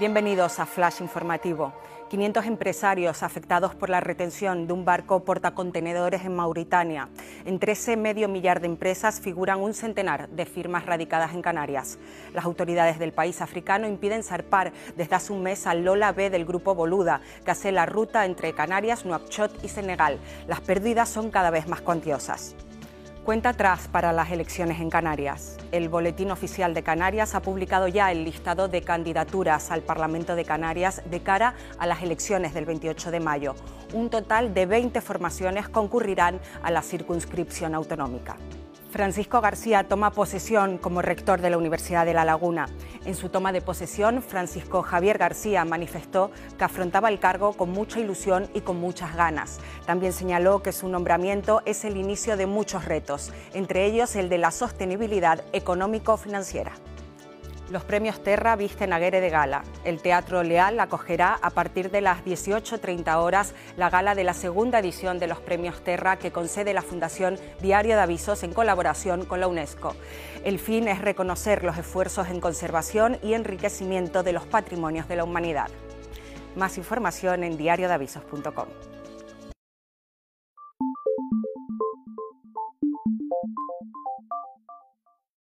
Bienvenidos a Flash Informativo. 500 empresarios afectados por la retención de un barco portacontenedores en Mauritania. Entre ese medio millar de empresas figuran un centenar de firmas radicadas en Canarias. Las autoridades del país africano impiden zarpar desde hace un mes al Lola B del grupo Boluda, que hace la ruta entre Canarias, Nuakchot y Senegal. Las pérdidas son cada vez más cuantiosas. Cuenta atrás para las elecciones en Canarias. El Boletín Oficial de Canarias ha publicado ya el listado de candidaturas al Parlamento de Canarias de cara a las elecciones del 28 de mayo. Un total de 20 formaciones concurrirán a la circunscripción autonómica. Francisco García toma posesión como rector de la Universidad de La Laguna. En su toma de posesión, Francisco Javier García manifestó que afrontaba el cargo con mucha ilusión y con muchas ganas. También señaló que su nombramiento es el inicio de muchos retos, entre ellos el de la sostenibilidad económico-financiera. Los premios Terra visten aguere de gala. El Teatro Leal acogerá a partir de las 18.30 horas la gala de la segunda edición de los premios Terra que concede la Fundación Diario de Avisos en colaboración con la UNESCO. El fin es reconocer los esfuerzos en conservación y enriquecimiento de los patrimonios de la humanidad. Más información en diariodeavisos.com.